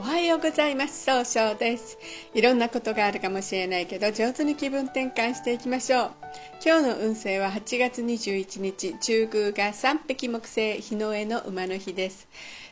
おはようございます。総称です。いろんなことがあるかもしれないけど、上手に気分転換していきましょう。今日の運勢は8月21日、中宮が3匹木星、日の絵の馬の日です。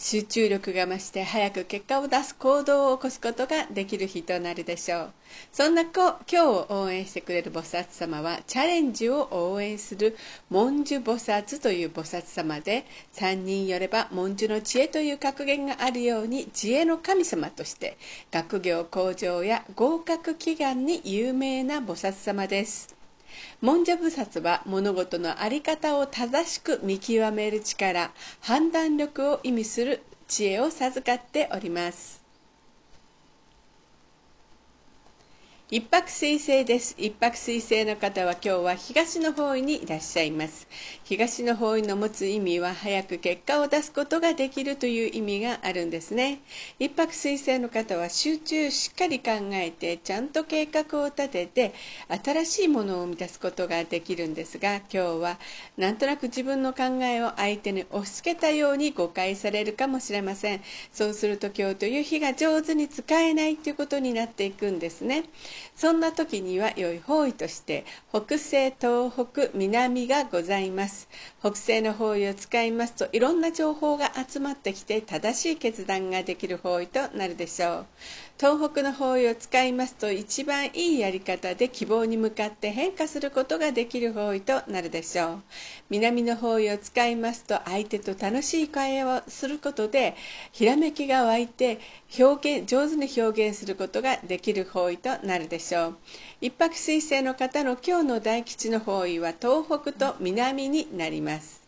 集中力が増して早く結果を出す行動を起こすことができる日となるでしょう。そんな今日を応援してくれる菩薩様は、チャレンジを応援する文殊菩薩という菩薩様で、三人よれば文殊の知恵という格言があるように、知恵の神様として、学業向上や合格祈願に有名な菩薩様です。文殊菩薩は物事の在り方を正しく見極める力、判断力を意味する知恵を授かっております。一泊水星です。一泊水星の方は今日は東の方位にいらっしゃいます。東の方位の持つ意味は早く結果を出すことができるという意味があるんですね。一泊水星の方は集中しっかり考えてちゃんと計画を立てて新しいものを生み出すことができるんですが今日はなんとなく自分の考えを相手に押し付けたように誤解されるかもしれません。そうすると今日という日が上手に使えないということになっていくんですね。そんな時には良い方位として北西、東北、南がございます。北西の方位を使いますといろんな情報が集まってきて正しい決断ができる方位となるでしょう。東北の方位を使いますと一番いいやり方で希望に向かって変化することができる方位となるでしょう。南の方位を使いますと相手と楽しい会話をすることでひらめきが湧いて表現上手に表現することができる方位となるでしょう。一泊水星の方の今日の大吉の方位は東北と南になります。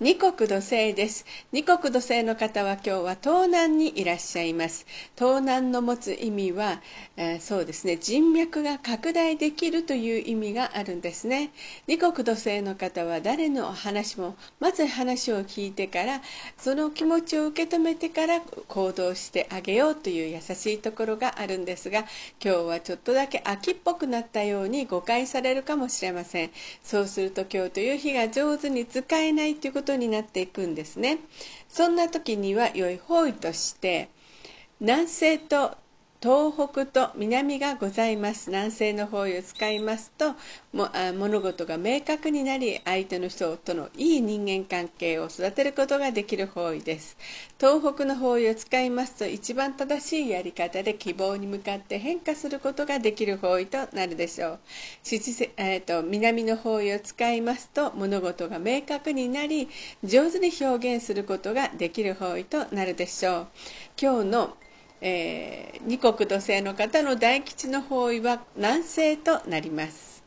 二国土星です。二国土星の方は今日は東南にいらっしゃいます。東南の持つ意味は、えー、そうですね、人脈が拡大できるという意味があるんですね。二国土星の方は誰の話も、まず話を聞いてから、その気持ちを受け止めてから行動してあげようという優しいところがあるんですが、今日はちょっとだけ秋っぽくなったように誤解されるかもしれません。そうすると今日という日が上手に使えないということになっていくんですね。そんな時には良い方位として南西と東北と南がございます。南西の方位を使いますともあ物事が明確になり相手の人とのいい人間関係を育てることができる方位です。東北の方位を使いますと一番正しいやり方で希望に向かって変化することができる方位となるでしょう。えー、と南の方位を使いますと物事が明確になり上手に表現することができる方位となるでしょう。今日のえー、二国土星の方の大吉の方位は南西となります。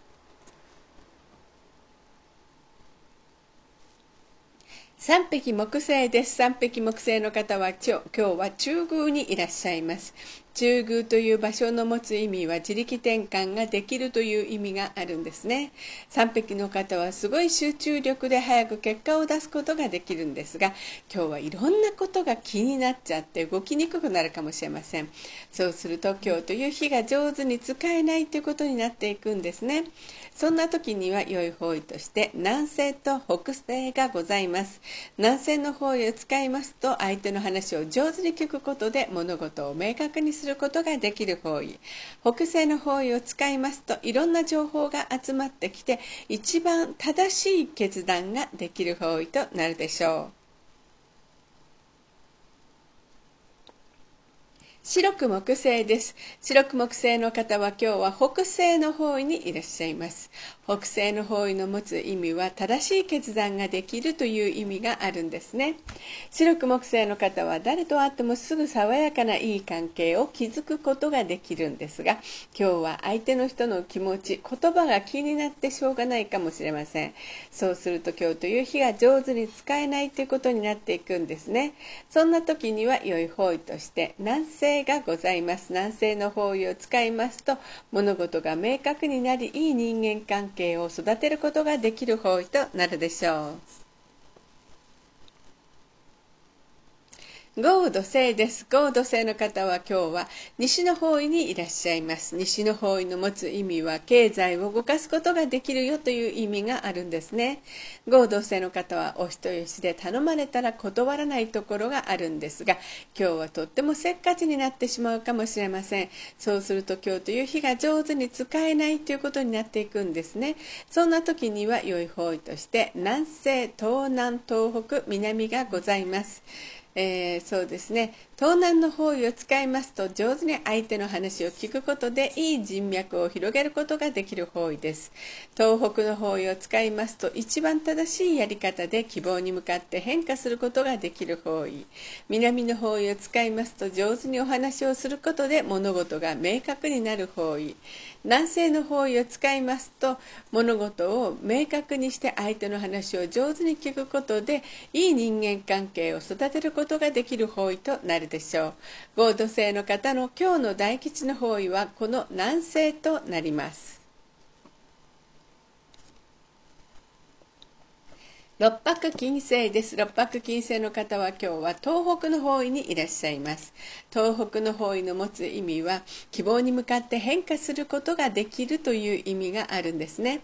三匹木星です。三匹木星の方は今日今日は中宮にいらっしゃいます。中宮という場所の持つ意味は自力転換ができるという意味があるんですね。三匹の方はすごい集中力で早く結果を出すことができるんですが、今日はいろんなことが気になっちゃって動きにくくなるかもしれません。そうすると今日という日が上手に使えないということになっていくんですね。そんな時には良い方位として南西と北西がございます。南西の方位を使いますと相手の話を上手に聞くことで物事を明確にするすることができる方位北西の方位を使いますといろんな情報が集まってきて一番正しい決断ができる方位となるでしょう。白く木星です。白く木星の方は今日は北西の方位にいらっしゃいます。北西の方位の持つ意味は正しい決断ができるという意味があるんですね。白く木星の方は誰と会ってもすぐ爽やかないい関係を築くことができるんですが、今日は相手の人の気持ち、言葉が気になってしょうがないかもしれません。そうすると今日という日が上手に使えないということになっていくんですね。そんな時には良い方位として南西性がございます。南西の方位を使いますと物事が明確になりいい人間関係を育てることができる方位となるでしょう。豪土星です。豪土星の方は今日は西の方位にいらっしゃいます。西の方位の持つ意味は経済を動かすことができるよという意味があるんですね。豪土星の方はお人よしで頼まれたら断らないところがあるんですが、今日はとってもせっかちになってしまうかもしれません。そうすると今日という日が上手に使えないということになっていくんですね。そんな時には良い方位として南西、東南、東北、南がございます。えー、そうですね。東南の方位を使いますと上手に相手の話を聞くことでいい人脈を広げることができる方位です。東北の方位を使いますと一番正しいやり方で希望に向かって変化することができる方位。南の方位を使いますと上手にお話をすることで物事が明確になる方位。南西の方位を使いますと物事を明確にして相手の話を上手に聞くことでいい人間関係を育てることができる方位となるでしょう。合土性の方の今日の大吉の方位はこの南西となります。六白金星です。六白金星の方は今日は東北の方位にいらっしゃいます。東北の方位の持つ意味は希望に向かって変化することができるという意味があるんですね。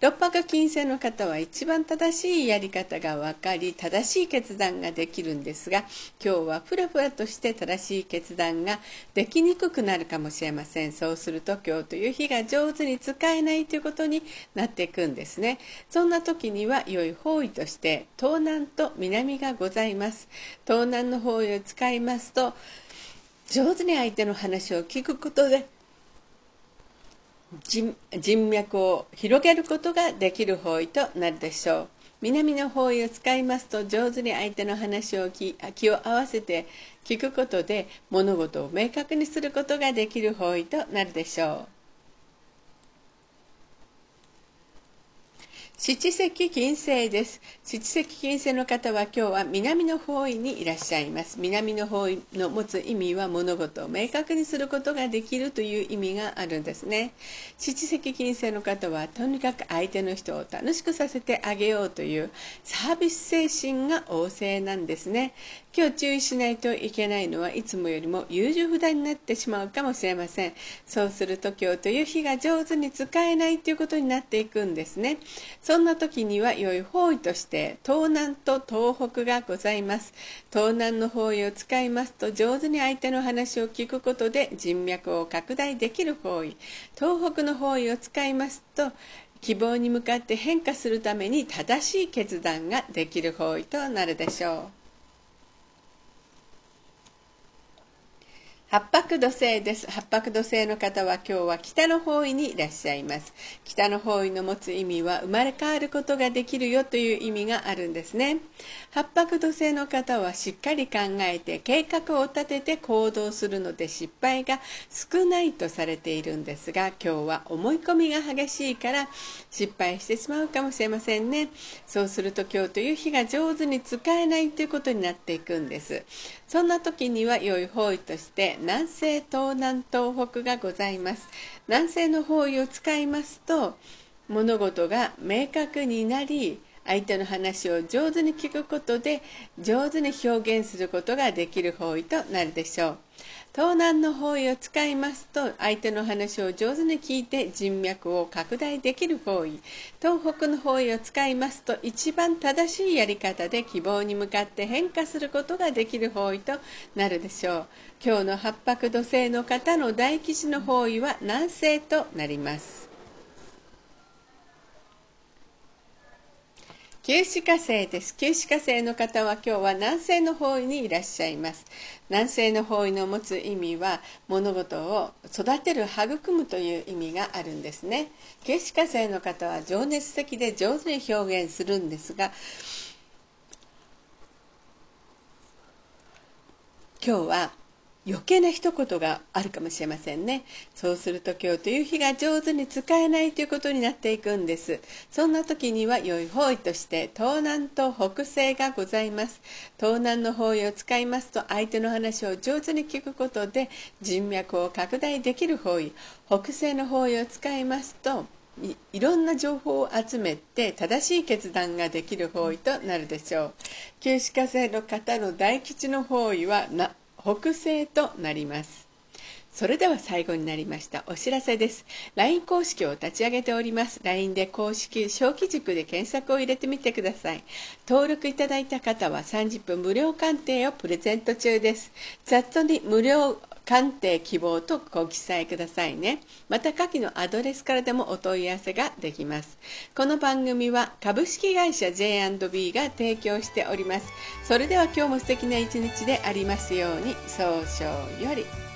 六白金星の方は一番正しいやり方が分かり正しい決断ができるんですが今日はふらふらとして正しい決断ができにくくなるかもしれませんそうすると今日という日が上手に使えないということになっていくんですねそんな時には良い方位として東南と南がございます。東南の方位を使いますと上手に相手の話を聞くことで人脈を広げることができる方位となるでしょう。南の方位を使いますと上手に相手の話を気を合わせて聞くことで物事を明確にすることができる方位となるでしょう。七石金星です。七石金星の方は今日は南の方位にいらっしゃいます。南の方位の持つ意味は物事を明確にすることができるという意味があるんですね。七石金星の方はとにかく相手の人を楽しくさせてあげようというサービス精神が旺盛なんですね。今日注意しないといけないのはいつもよりも優柔不断になってしまうかもしれません。そうすると今日という日が上手に使えないということになっていくんですね。そんな時には良い方位として東南と東北がございます東南の方位を使いますと上手に相手の話を聞くことで人脈を拡大できる方位東北の方位を使いますと希望に向かって変化するために正しい決断ができる方位となるでしょう八白土星です。八白土星の方は今日は北の方位にいらっしゃいます。北の方位の持つ意味は生まれ変わることができるよという意味があるんですね。八白土星の方はしっかり考えて計画を立てて行動するので失敗が少ないとされているんですが、今日は思い込みが激しいから失敗してしまうかもしれませんね。そうすると今日という日が上手に使えないということになっていくんです。そんな時には良い方位として南西東南東北がございます。南西の方位を使いますと物事が明確になり相手の話を上手に聞くことで上手に表現することができる方位となるでしょう。東南の方位を使いますと相手の話を上手に聞いて人脈を拡大できる方位。東北の方位を使いますと一番正しいやり方で希望に向かって変化することができる方位となるでしょう。今日の八白土星の方の大吉の方位は南西となります。九死火星です。九死火星の方は今日は南西の方位にいらっしゃいます。南西の方位の持つ意味は物事を育てる、育むという意味があるんですね。九死火星の方は情熱的で上手に表現するんですが、今日は余計な一言があるかもしれませんね。そうすると今日という日が上手に使えないということになっていくんです。そんな時には良い方位として東南と北西がございます。東南の方位を使いますと相手の話を上手に聞くことで人脈を拡大できる方位北西の方位を使いますといろんな情報を集めて正しい決断ができる方位となるでしょう。旧歯科生の方の大吉の方位は北西となります。それでは最後になりましたお知らせです。LINE 公式を立ち上げております。LINE で公式小規塾で検索を入れてみてください。登録いただいた方は30分無料鑑定をプレゼント中です。チャットに無料鑑定希望とご記載くださいね。また下記のアドレスからでもお問い合わせができます。この番組は株式会社 J&B が提供しております。それでは今日も素敵な一日でありますように早々より。